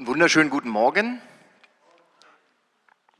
Einen wunderschönen guten Morgen.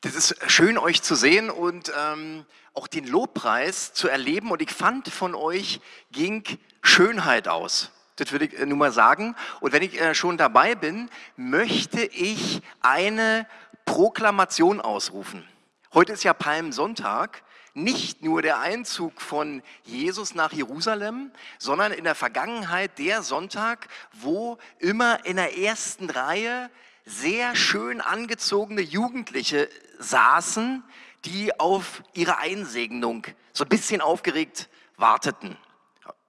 Das ist schön, euch zu sehen und ähm, auch den Lobpreis zu erleben. Und ich fand, von euch ging Schönheit aus. Das würde ich äh, nur mal sagen. Und wenn ich äh, schon dabei bin, möchte ich eine Proklamation ausrufen. Heute ist ja Palmsonntag nicht nur der Einzug von Jesus nach Jerusalem, sondern in der Vergangenheit der Sonntag, wo immer in der ersten Reihe sehr schön angezogene Jugendliche saßen, die auf ihre Einsegnung so ein bisschen aufgeregt warteten.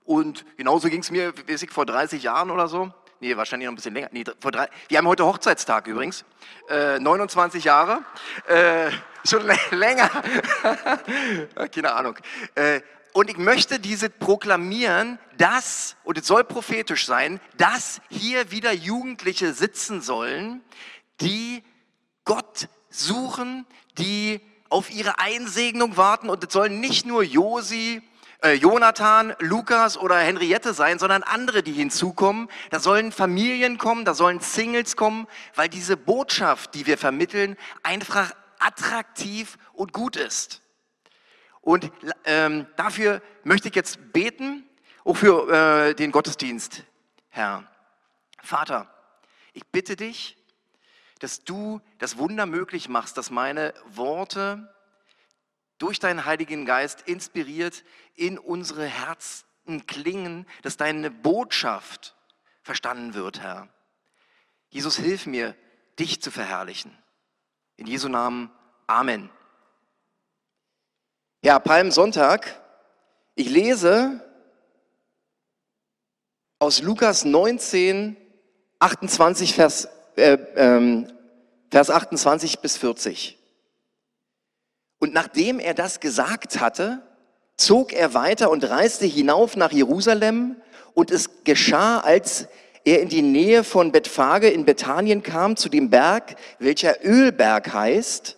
Und genauso ging es mir, weiß ich, vor 30 Jahren oder so. Nee, wahrscheinlich noch ein bisschen länger. Nee, vor drei, wir haben heute Hochzeitstag übrigens. Äh, 29 Jahre. Äh, schon länger. Keine Ahnung. Äh, und ich möchte diese proklamieren, dass, und es soll prophetisch sein, dass hier wieder Jugendliche sitzen sollen, die Gott suchen, die auf ihre Einsegnung warten. Und es sollen nicht nur Josi, äh, Jonathan, Lukas oder Henriette sein, sondern andere, die hinzukommen. Da sollen Familien kommen, da sollen Singles kommen, weil diese Botschaft, die wir vermitteln, einfach attraktiv und gut ist. Und ähm, dafür möchte ich jetzt beten, auch für äh, den Gottesdienst, Herr. Vater, ich bitte dich, dass du das Wunder möglich machst, dass meine Worte durch deinen Heiligen Geist inspiriert in unsere Herzen klingen, dass deine Botschaft verstanden wird, Herr. Jesus, hilf mir, dich zu verherrlichen. In Jesu Namen, Amen. Ja, Palmsonntag. Ich lese aus Lukas 19, 28, Vers, äh, ähm, Vers 28 bis 40. Und nachdem er das gesagt hatte, zog er weiter und reiste hinauf nach Jerusalem. Und es geschah, als er in die Nähe von Bethphage in Bethanien kam, zu dem Berg, welcher Ölberg heißt,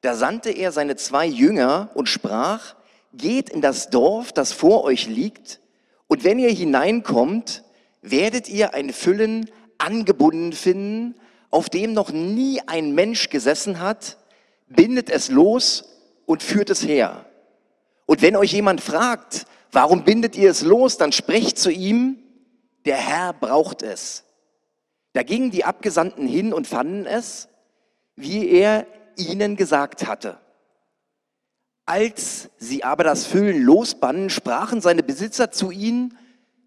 da sandte er seine zwei Jünger und sprach, geht in das Dorf, das vor euch liegt, und wenn ihr hineinkommt, werdet ihr ein Füllen angebunden finden, auf dem noch nie ein Mensch gesessen hat, bindet es los und führt es her. Und wenn euch jemand fragt, warum bindet ihr es los, dann sprecht zu ihm, der Herr braucht es. Da gingen die Abgesandten hin und fanden es, wie er ihnen gesagt hatte. Als sie aber das Füllen losbannen, sprachen seine Besitzer zu ihnen,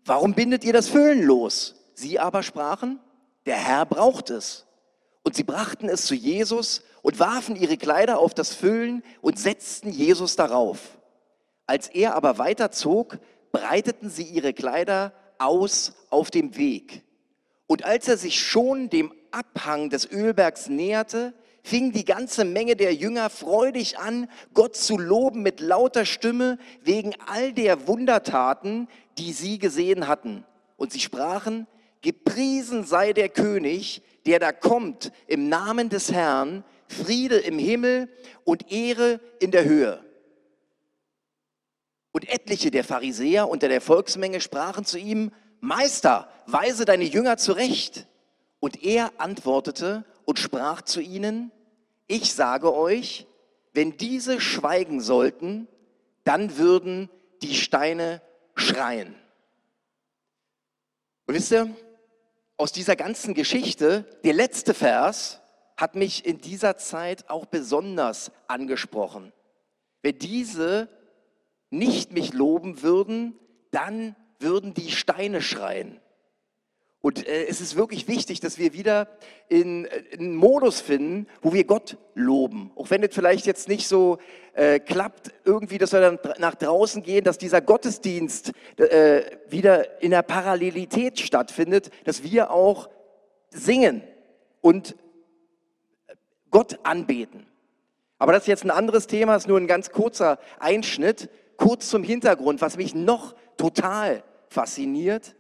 warum bindet ihr das Füllen los? Sie aber sprachen, der Herr braucht es. Und sie brachten es zu Jesus und warfen ihre Kleider auf das Füllen und setzten Jesus darauf. Als er aber weiterzog, breiteten sie ihre Kleider aus auf dem Weg. Und als er sich schon dem Abhang des Ölbergs näherte, fing die ganze Menge der Jünger freudig an, Gott zu loben mit lauter Stimme wegen all der Wundertaten, die sie gesehen hatten. Und sie sprachen, gepriesen sei der König, der da kommt im Namen des Herrn, Friede im Himmel und Ehre in der Höhe. Und etliche der Pharisäer unter der Volksmenge sprachen zu ihm, Meister, weise deine Jünger zurecht. Und er antwortete und sprach zu ihnen, ich sage euch, wenn diese schweigen sollten, dann würden die Steine schreien. Und wisst ihr, aus dieser ganzen Geschichte, der letzte Vers, hat mich in dieser Zeit auch besonders angesprochen. Wenn diese nicht mich loben würden, dann würden die Steine schreien. Und äh, es ist wirklich wichtig, dass wir wieder in, äh, in einen Modus finden, wo wir Gott loben. Auch wenn es vielleicht jetzt nicht so äh, klappt, irgendwie, dass wir dann nach draußen gehen, dass dieser Gottesdienst äh, wieder in der Parallelität stattfindet, dass wir auch singen und Gott anbeten. Aber das ist jetzt ein anderes Thema, ist nur ein ganz kurzer Einschnitt. Kurz zum Hintergrund, was mich noch total fasziniert,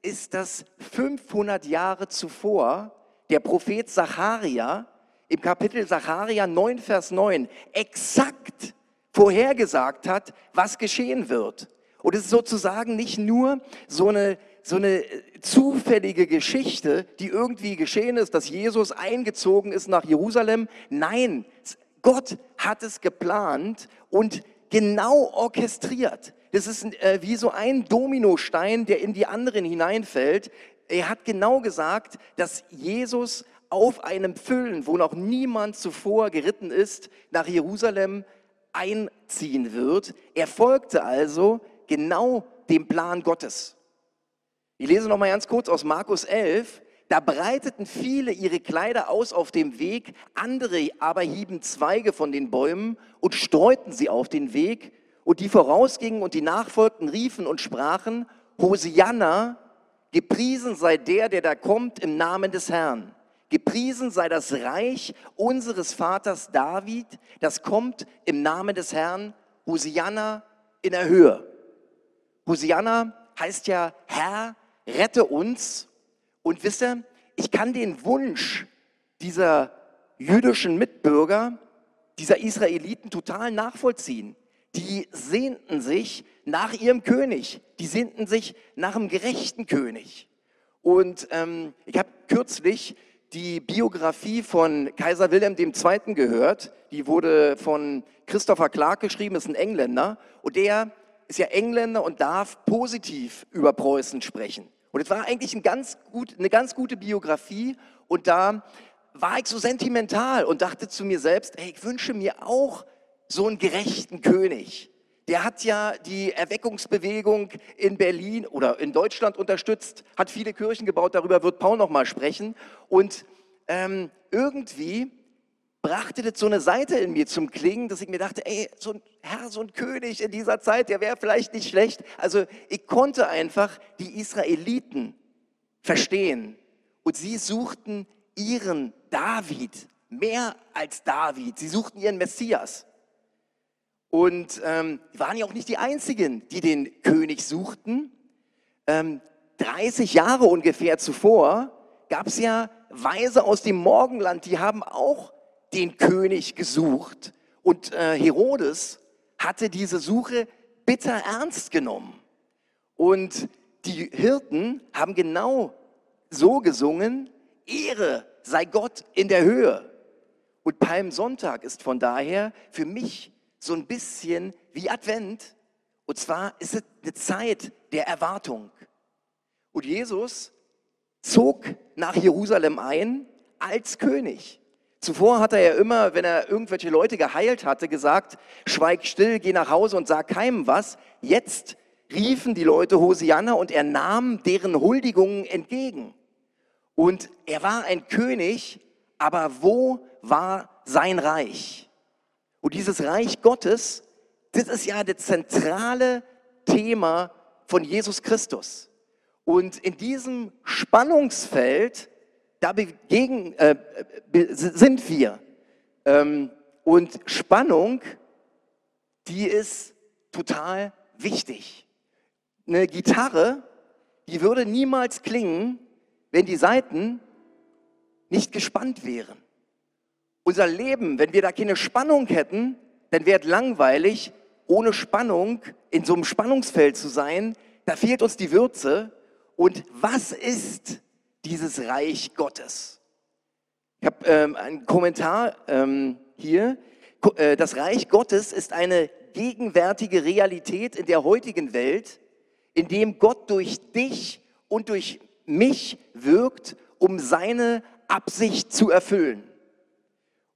ist, dass 500 Jahre zuvor der Prophet Zacharia im Kapitel Zacharia 9, Vers 9 exakt vorhergesagt hat, was geschehen wird. Und es ist sozusagen nicht nur so eine so eine zufällige Geschichte, die irgendwie geschehen ist, dass Jesus eingezogen ist nach Jerusalem. Nein, Gott hat es geplant und genau orchestriert. Das ist äh, wie so ein Dominostein, der in die anderen hineinfällt. Er hat genau gesagt, dass Jesus auf einem Füllen, wo noch niemand zuvor geritten ist, nach Jerusalem einziehen wird. Er folgte also genau dem Plan Gottes. Ich lese noch mal ganz kurz aus Markus 11. Da breiteten viele ihre Kleider aus auf dem Weg, andere aber hieben Zweige von den Bäumen und streuten sie auf den Weg. Und die vorausgingen und die nachfolgten riefen und sprachen, Hosianna, gepriesen sei der, der da kommt im Namen des Herrn. Gepriesen sei das Reich unseres Vaters David, das kommt im Namen des Herrn. Hosianna in der Höhe. Hosianna heißt ja Herr, rette uns. Und wisst ihr, ich kann den Wunsch dieser jüdischen Mitbürger, dieser Israeliten total nachvollziehen. Die sehnten sich nach ihrem König, die sehnten sich nach einem gerechten König. Und ähm, ich habe kürzlich die Biografie von Kaiser Wilhelm II. gehört. Die wurde von Christopher Clark geschrieben, ist ein Engländer. Und der ist ja Engländer und darf positiv über Preußen sprechen. Und es war eigentlich ein ganz gut, eine ganz gute Biografie. Und da war ich so sentimental und dachte zu mir selbst, hey, ich wünsche mir auch so einen gerechten König. Der hat ja die Erweckungsbewegung in Berlin oder in Deutschland unterstützt, hat viele Kirchen gebaut, darüber wird Paul nochmal sprechen. Und ähm, irgendwie brachte das so eine Seite in mir zum Klingen, dass ich mir dachte, ey, so ein Herr, so ein König in dieser Zeit, der wäre vielleicht nicht schlecht. Also ich konnte einfach die Israeliten verstehen. Und sie suchten ihren David, mehr als David. Sie suchten ihren Messias. Und ähm, waren ja auch nicht die Einzigen, die den König suchten. Ähm, 30 Jahre ungefähr zuvor gab es ja Weise aus dem Morgenland, die haben auch den König gesucht. Und äh, Herodes hatte diese Suche bitter ernst genommen. Und die Hirten haben genau so gesungen, Ehre sei Gott in der Höhe. Und Palmsonntag ist von daher für mich so ein bisschen wie Advent. Und zwar ist es eine Zeit der Erwartung. Und Jesus zog nach Jerusalem ein als König. Zuvor hat er ja immer, wenn er irgendwelche Leute geheilt hatte, gesagt, schweig still, geh nach Hause und sag keinem was. Jetzt riefen die Leute Hosianna und er nahm deren Huldigungen entgegen. Und er war ein König, aber wo war sein Reich? Und dieses Reich Gottes, das ist ja das zentrale Thema von Jesus Christus. Und in diesem Spannungsfeld da äh, sind wir. Ähm, und Spannung, die ist total wichtig. Eine Gitarre, die würde niemals klingen, wenn die Saiten nicht gespannt wären. Unser Leben, wenn wir da keine Spannung hätten, dann wäre es langweilig, ohne Spannung in so einem Spannungsfeld zu sein. Da fehlt uns die Würze. Und was ist dieses Reich Gottes. Ich habe ähm, einen Kommentar ähm, hier. Äh, das Reich Gottes ist eine gegenwärtige Realität in der heutigen Welt, in dem Gott durch dich und durch mich wirkt, um seine Absicht zu erfüllen.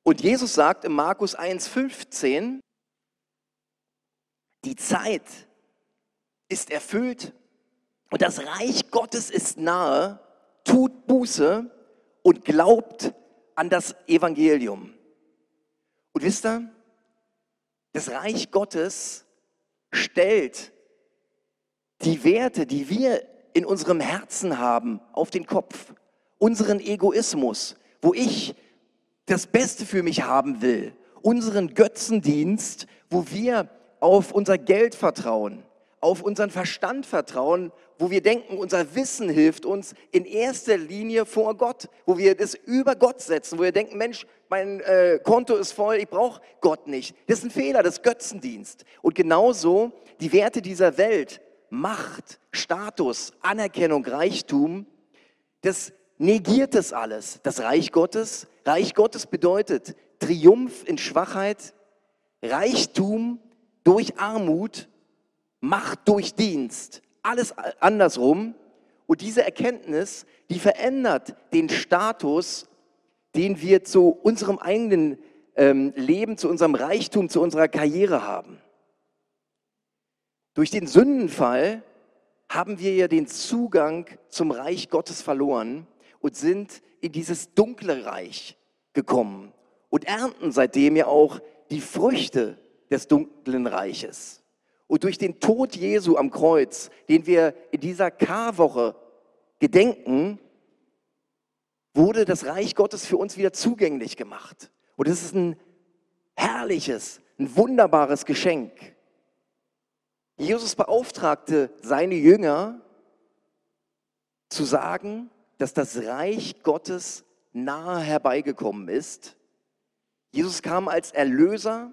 Und Jesus sagt in Markus 1,15, die Zeit ist erfüllt und das Reich Gottes ist nahe tut Buße und glaubt an das Evangelium. Und wisst ihr, das Reich Gottes stellt die Werte, die wir in unserem Herzen haben, auf den Kopf. Unseren Egoismus, wo ich das Beste für mich haben will. Unseren Götzendienst, wo wir auf unser Geld vertrauen auf unseren Verstand vertrauen, wo wir denken, unser Wissen hilft uns in erster Linie vor Gott, wo wir das über Gott setzen, wo wir denken, Mensch, mein äh, Konto ist voll, ich brauche Gott nicht. Das ist ein Fehler, das ist Götzendienst. Und genauso die Werte dieser Welt, Macht, Status, Anerkennung, Reichtum, das negiert es alles. Das Reich Gottes. Reich Gottes bedeutet Triumph in Schwachheit, Reichtum durch Armut, Macht durch Dienst. Alles andersrum. Und diese Erkenntnis, die verändert den Status, den wir zu unserem eigenen ähm, Leben, zu unserem Reichtum, zu unserer Karriere haben. Durch den Sündenfall haben wir ja den Zugang zum Reich Gottes verloren und sind in dieses dunkle Reich gekommen und ernten seitdem ja auch die Früchte des dunklen Reiches. Und durch den Tod Jesu am Kreuz, den wir in dieser Karwoche gedenken, wurde das Reich Gottes für uns wieder zugänglich gemacht. Und es ist ein herrliches, ein wunderbares Geschenk. Jesus beauftragte seine Jünger zu sagen, dass das Reich Gottes nahe herbeigekommen ist. Jesus kam als Erlöser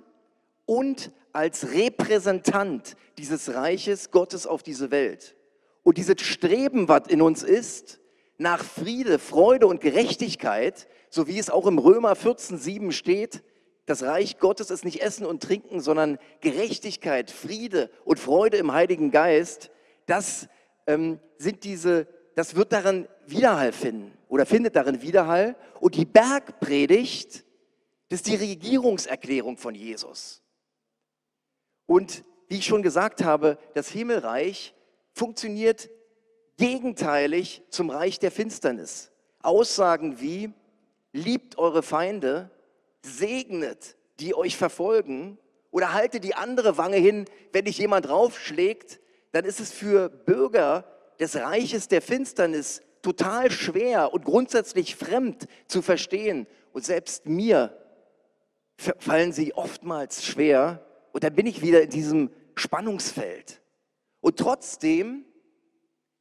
und als Repräsentant dieses Reiches Gottes auf diese Welt. Und dieses Streben, was in uns ist, nach Friede, Freude und Gerechtigkeit, so wie es auch im Römer 14,7 steht, das Reich Gottes ist nicht Essen und Trinken, sondern Gerechtigkeit, Friede und Freude im Heiligen Geist. Das ähm, sind diese, das wird darin Widerhall finden oder findet darin Widerhall. Und die Bergpredigt, das ist die Regierungserklärung von Jesus. Und wie ich schon gesagt habe, das Himmelreich funktioniert gegenteilig zum Reich der Finsternis. Aussagen wie, liebt eure Feinde, segnet, die euch verfolgen oder haltet die andere Wange hin, wenn dich jemand draufschlägt, dann ist es für Bürger des Reiches der Finsternis total schwer und grundsätzlich fremd zu verstehen. Und selbst mir fallen sie oftmals schwer. Und dann bin ich wieder in diesem Spannungsfeld. Und trotzdem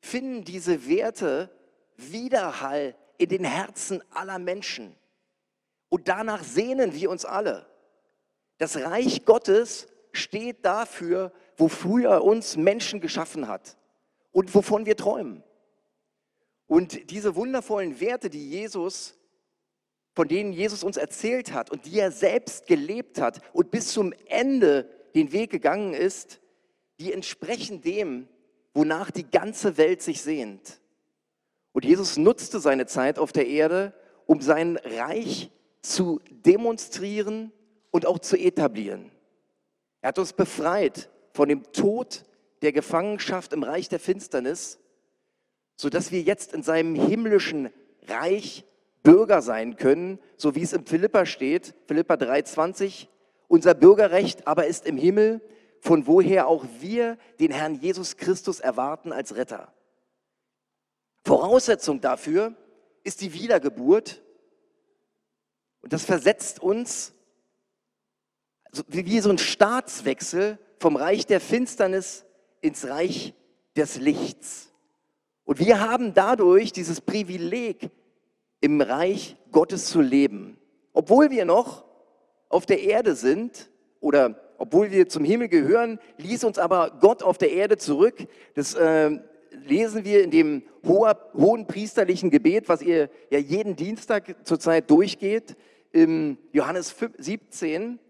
finden diese Werte Widerhall in den Herzen aller Menschen. Und danach sehnen wir uns alle. Das Reich Gottes steht dafür, wofür er uns Menschen geschaffen hat und wovon wir träumen. Und diese wundervollen Werte, die Jesus, von denen Jesus uns erzählt hat und die er selbst gelebt hat und bis zum Ende den Weg gegangen ist, die entsprechen dem, wonach die ganze Welt sich sehnt. Und Jesus nutzte seine Zeit auf der Erde, um sein Reich zu demonstrieren und auch zu etablieren. Er hat uns befreit von dem Tod der Gefangenschaft im Reich der Finsternis, sodass wir jetzt in seinem himmlischen Reich Bürger sein können, so wie es im Philippa steht, Philippa 3,20. Unser Bürgerrecht aber ist im Himmel, von woher auch wir den Herrn Jesus Christus erwarten als Retter. Voraussetzung dafür ist die Wiedergeburt und das versetzt uns wie so ein Staatswechsel vom Reich der Finsternis ins Reich des Lichts. Und wir haben dadurch dieses Privileg, im Reich Gottes zu leben. Obwohl wir noch auf der Erde sind oder obwohl wir zum Himmel gehören, ließ uns aber Gott auf der Erde zurück. Das äh, lesen wir in dem hoher, hohen priesterlichen Gebet, was ihr ja jeden Dienstag zurzeit durchgeht, im Johannes 17.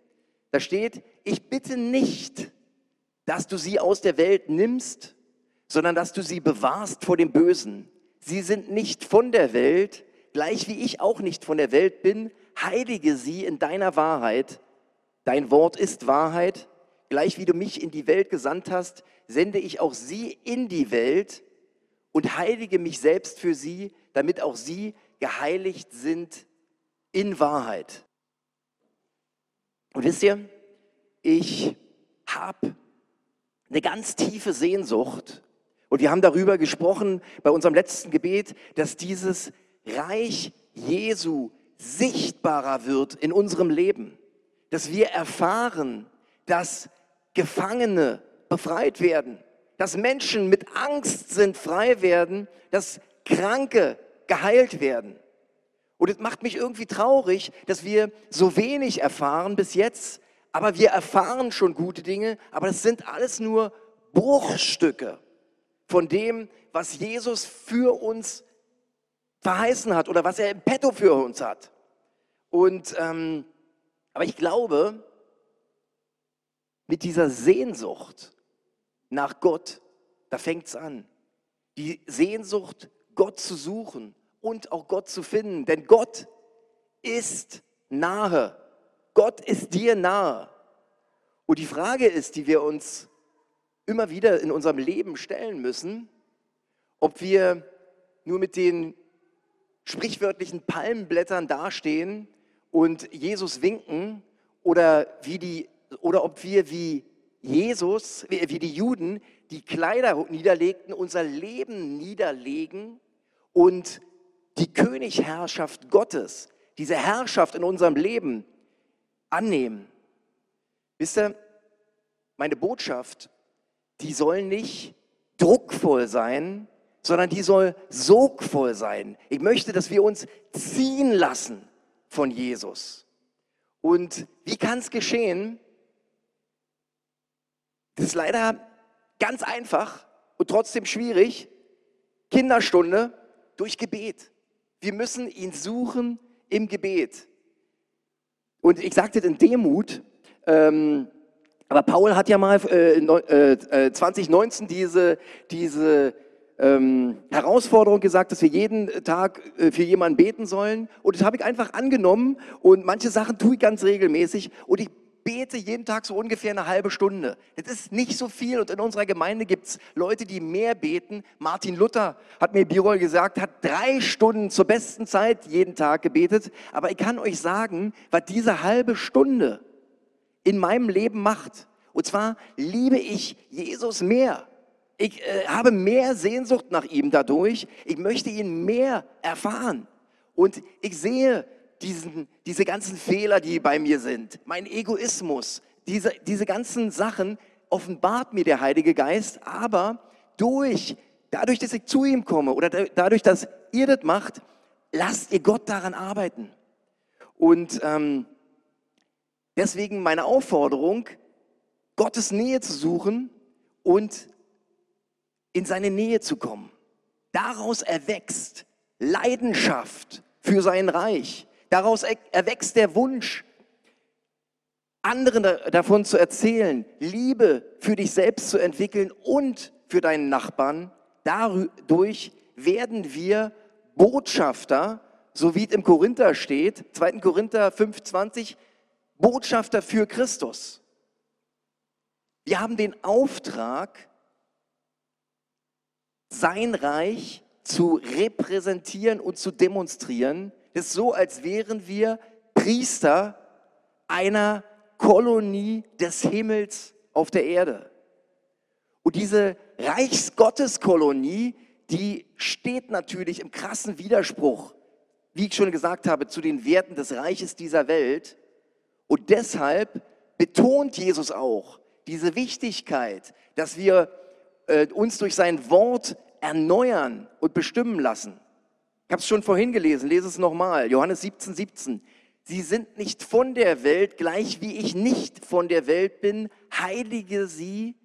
Da steht, ich bitte nicht, dass du sie aus der Welt nimmst, sondern dass du sie bewahrst vor dem Bösen. Sie sind nicht von der Welt, gleich wie ich auch nicht von der Welt bin. Heilige sie in deiner Wahrheit. Dein Wort ist Wahrheit. Gleich wie du mich in die Welt gesandt hast, sende ich auch sie in die Welt und heilige mich selbst für sie, damit auch sie geheiligt sind in Wahrheit. Und wisst ihr, ich habe eine ganz tiefe Sehnsucht und wir haben darüber gesprochen bei unserem letzten Gebet, dass dieses Reich Jesu sichtbarer wird in unserem Leben, dass wir erfahren, dass Gefangene befreit werden, dass Menschen mit Angst sind, frei werden, dass Kranke geheilt werden. Und es macht mich irgendwie traurig, dass wir so wenig erfahren bis jetzt, aber wir erfahren schon gute Dinge, aber das sind alles nur Bruchstücke. von dem, was Jesus für uns verheißen hat oder was er im Petto für uns hat. Und ähm, aber ich glaube, mit dieser Sehnsucht nach Gott, da fängt es an. Die Sehnsucht, Gott zu suchen und auch Gott zu finden. Denn Gott ist nahe. Gott ist dir nahe. Und die Frage ist, die wir uns immer wieder in unserem Leben stellen müssen, ob wir nur mit den sprichwörtlichen Palmenblättern dastehen und Jesus winken oder, wie die, oder ob wir wie Jesus, wie die Juden, die Kleider niederlegten, unser Leben niederlegen und die Königherrschaft Gottes, diese Herrschaft in unserem Leben annehmen. Wisst ihr, meine Botschaft, die soll nicht druckvoll sein, sondern die soll sogvoll sein. Ich möchte, dass wir uns ziehen lassen von Jesus. Und wie kann es geschehen? Das ist leider ganz einfach und trotzdem schwierig. Kinderstunde durch Gebet. Wir müssen ihn suchen im Gebet. Und ich sagte in Demut, ähm, aber Paul hat ja mal äh, äh, 2019 diese, diese ähm, Herausforderung gesagt, dass wir jeden Tag äh, für jemanden beten sollen. Und das habe ich einfach angenommen und manche Sachen tue ich ganz regelmäßig und ich bete jeden Tag so ungefähr eine halbe Stunde. Das ist nicht so viel und in unserer Gemeinde gibt es Leute, die mehr beten. Martin Luther hat mir Birol gesagt, hat drei Stunden zur besten Zeit jeden Tag gebetet. Aber ich kann euch sagen, was diese halbe Stunde in meinem Leben macht. Und zwar liebe ich Jesus mehr. Ich äh, habe mehr Sehnsucht nach ihm dadurch. Ich möchte ihn mehr erfahren. Und ich sehe diesen, diese ganzen Fehler, die bei mir sind, mein Egoismus, diese, diese ganzen Sachen offenbart mir der Heilige Geist, aber durch, dadurch, dass ich zu ihm komme oder dadurch, dass ihr das macht, lasst ihr Gott daran arbeiten. Und ähm, deswegen meine Aufforderung, Gottes Nähe zu suchen und in seine Nähe zu kommen. Daraus erwächst Leidenschaft für sein Reich. Daraus erwächst der Wunsch, anderen davon zu erzählen, Liebe für dich selbst zu entwickeln und für deinen Nachbarn. Dadurch werden wir Botschafter, so wie es im Korinther steht, 2. Korinther 5,20, Botschafter für Christus. Wir haben den Auftrag, sein Reich zu repräsentieren und zu demonstrieren. Ist so, als wären wir Priester einer Kolonie des Himmels auf der Erde. Und diese Reichsgotteskolonie, die steht natürlich im krassen Widerspruch, wie ich schon gesagt habe, zu den Werten des Reiches dieser Welt. Und deshalb betont Jesus auch diese Wichtigkeit, dass wir äh, uns durch sein Wort erneuern und bestimmen lassen. Ich habe es schon vorhin gelesen, lese es nochmal. Johannes 17, 17. Sie sind nicht von der Welt, gleich wie ich nicht von der Welt bin. Heilige sie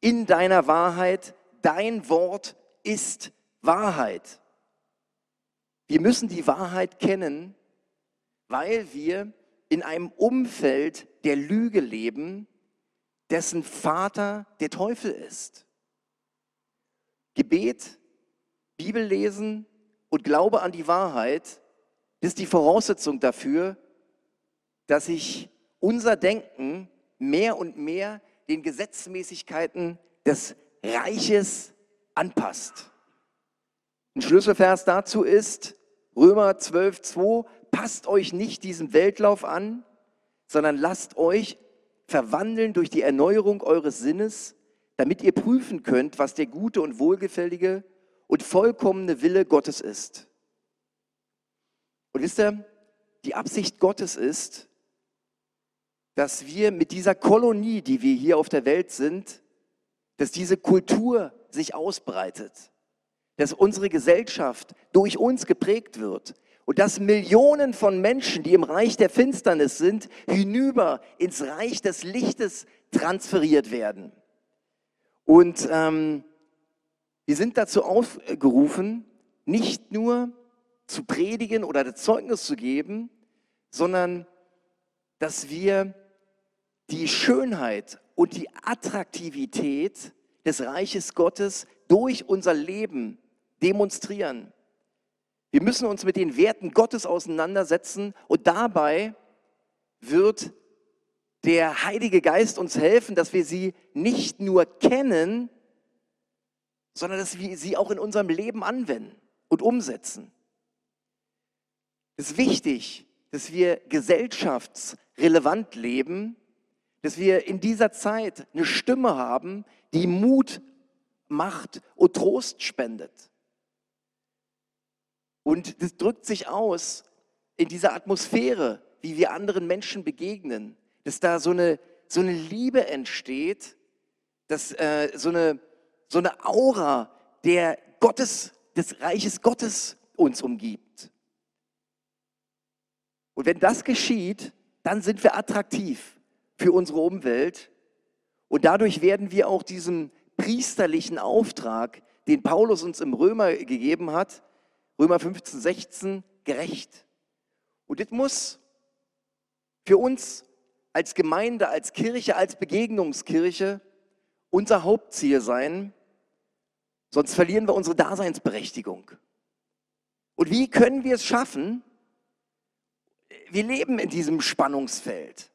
in deiner Wahrheit. Dein Wort ist Wahrheit. Wir müssen die Wahrheit kennen, weil wir in einem Umfeld der Lüge leben, dessen Vater der Teufel ist. Gebet, Bibellesen und Glaube an die Wahrheit ist die Voraussetzung dafür, dass sich unser Denken mehr und mehr den Gesetzmäßigkeiten des Reiches anpasst. Ein Schlüsselvers dazu ist Römer 12,2, passt euch nicht diesem Weltlauf an, sondern lasst euch verwandeln durch die Erneuerung eures Sinnes, damit ihr prüfen könnt, was der gute und wohlgefällige und vollkommene Wille Gottes ist. Und wisst ihr, die Absicht Gottes ist, dass wir mit dieser Kolonie, die wir hier auf der Welt sind, dass diese Kultur sich ausbreitet, dass unsere Gesellschaft durch uns geprägt wird und dass Millionen von Menschen, die im Reich der Finsternis sind, hinüber ins Reich des Lichtes transferiert werden. Und ähm, Wir sind dazu aufgerufen, nicht nur zu predigen oder das Zeugnis zu geben, sondern dass wir die Schönheit und die Attraktivität des Reiches Gottes durch unser Leben demonstrieren. Wir müssen uns mit den Werten Gottes auseinandersetzen und dabei wird der Heilige Geist uns helfen, dass wir sie nicht nur kennen, sondern dass wir sie auch in unserem Leben anwenden und umsetzen. Es ist wichtig, dass wir gesellschaftsrelevant leben, dass wir in dieser Zeit eine Stimme haben, die Mut macht und Trost spendet. Und das drückt sich aus in dieser Atmosphäre, wie wir anderen Menschen begegnen, dass da so eine, so eine Liebe entsteht, dass äh, so, eine, so eine Aura der Gottes, des Reiches Gottes uns umgibt. Und wenn das geschieht, dann sind wir attraktiv für unsere Umwelt und dadurch werden wir auch diesem priesterlichen Auftrag, den Paulus uns im Römer gegeben hat, Römer 15, 16, gerecht. Und das muss für uns als Gemeinde, als Kirche, als Begegnungskirche unser Hauptziel sein, sonst verlieren wir unsere Daseinsberechtigung. Und wie können wir es schaffen? Wir leben in diesem Spannungsfeld.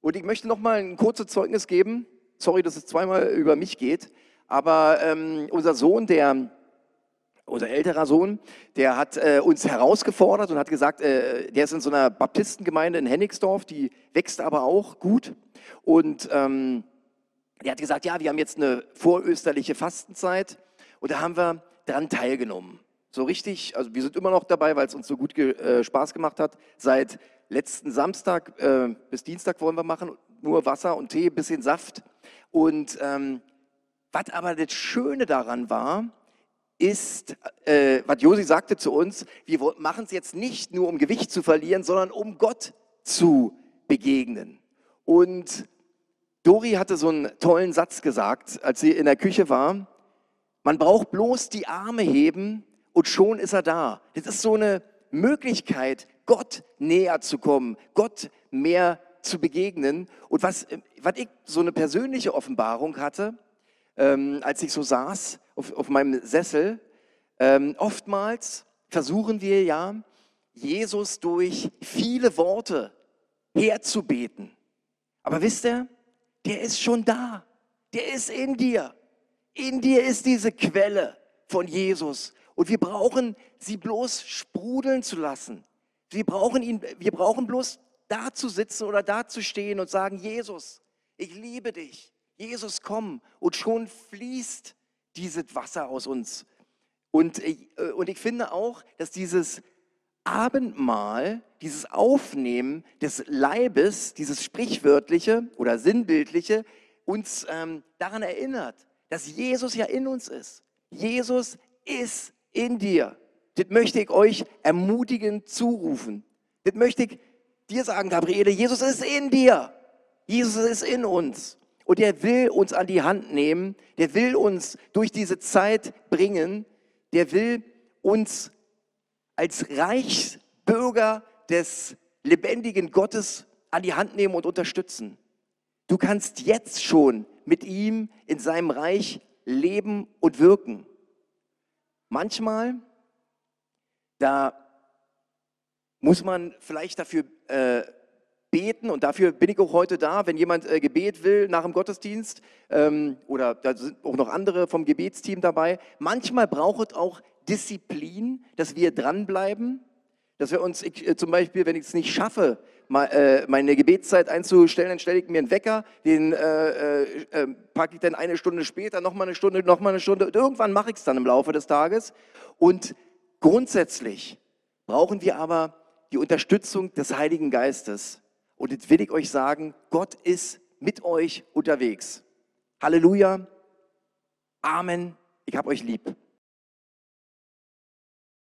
Und ich möchte noch mal ein kurzes Zeugnis geben. Sorry, dass es zweimal über mich geht. Aber ähm, unser Sohn, der unser älterer Sohn, der hat äh, uns herausgefordert und hat gesagt, äh, der ist in so einer Baptistengemeinde in Hennigsdorf, die wächst aber auch gut. Und ähm, der hat gesagt, ja, wir haben jetzt eine vorösterliche Fastenzeit und da haben wir daran teilgenommen. So richtig, also wir sind immer noch dabei, weil es uns so gut ge äh, Spaß gemacht hat. Seit letzten Samstag äh, bis Dienstag wollen wir machen, nur Wasser und Tee, bisschen Saft. Und ähm, was aber das Schöne daran war, ist, äh, was Josi sagte zu uns, wir machen es jetzt nicht nur, um Gewicht zu verlieren, sondern um Gott zu begegnen. Und Dori hatte so einen tollen Satz gesagt, als sie in der Küche war. Man braucht bloß die Arme heben und schon ist er da. Das ist so eine Möglichkeit, Gott näher zu kommen, Gott mehr zu begegnen. Und was, was ich so eine persönliche Offenbarung hatte, ähm, als ich so saß auf, auf meinem Sessel. Ähm, oftmals versuchen wir ja, Jesus durch viele Worte herzubeten. Aber wisst ihr, der ist schon da. Der ist in dir. In dir ist diese Quelle von Jesus. Und wir brauchen sie bloß sprudeln zu lassen. Wir brauchen ihn, wir brauchen bloß da zu sitzen oder da zu stehen und sagen, Jesus, ich liebe dich. Jesus, komm. Und schon fließt dieses Wasser aus uns. Und, äh, und ich finde auch, dass dieses Abendmahl, dieses Aufnehmen des Leibes, dieses sprichwörtliche oder sinnbildliche, uns ähm, daran erinnert, dass Jesus ja in uns ist. Jesus ist in dir. Das möchte ich euch ermutigend zurufen. Das möchte ich dir sagen, Gabriele, Jesus ist in dir. Jesus ist in uns. Und er will uns an die Hand nehmen, der will uns durch diese Zeit bringen, der will uns als Reichsbürger des lebendigen Gottes an die Hand nehmen und unterstützen. Du kannst jetzt schon mit ihm in seinem Reich leben und wirken. Manchmal, da muss man vielleicht dafür äh, beten und dafür bin ich auch heute da, wenn jemand äh, Gebet will nach dem Gottesdienst ähm, oder da sind auch noch andere vom Gebetsteam dabei. Manchmal braucht es auch Disziplin, dass wir dranbleiben, dass wir uns ich, äh, zum Beispiel, wenn ich es nicht schaffe, mal, äh, meine Gebetszeit einzustellen, dann stelle ich mir einen Wecker, den äh, äh, äh packe ich dann eine Stunde später, nochmal eine Stunde, nochmal eine Stunde und irgendwann mache ich es dann im Laufe des Tages. Und grundsätzlich brauchen wir aber die Unterstützung des Heiligen Geistes. Und jetzt will ich euch sagen, Gott ist mit euch unterwegs. Halleluja. Amen. Ich habe euch lieb.